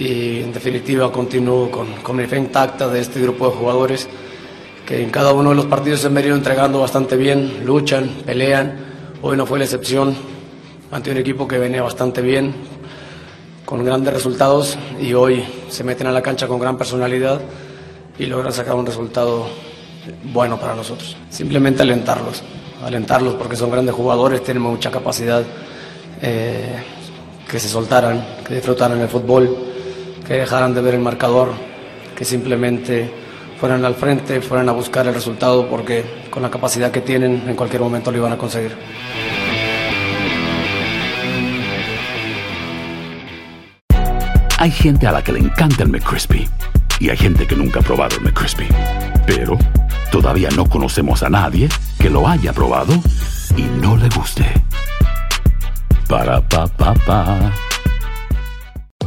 y en definitiva continúo con, mi fe intacta de este grupo de jugadores que en cada uno de los partidos se han venido entregando bastante bien, luchan, pelean. Hoy no fue la excepción ante un equipo que venía bastante bien, con grandes resultados y hoy se meten a la cancha con gran personalidad y logran sacar un resultado bueno para nosotros. Simplemente alentarlos, alentarlos porque son grandes jugadores, tienen mucha capacidad, eh, que se soltaran, que disfrutaran el fútbol, que dejaran de ver el marcador, que simplemente fueran al frente, fueran a buscar el resultado porque con la capacidad que tienen en cualquier momento lo iban a conseguir. Hay gente a la que le encanta el McCrispy y hay gente que nunca ha probado el McCrispy. Pero todavía no conocemos a nadie que lo haya probado y no le guste. Para pa pa pa.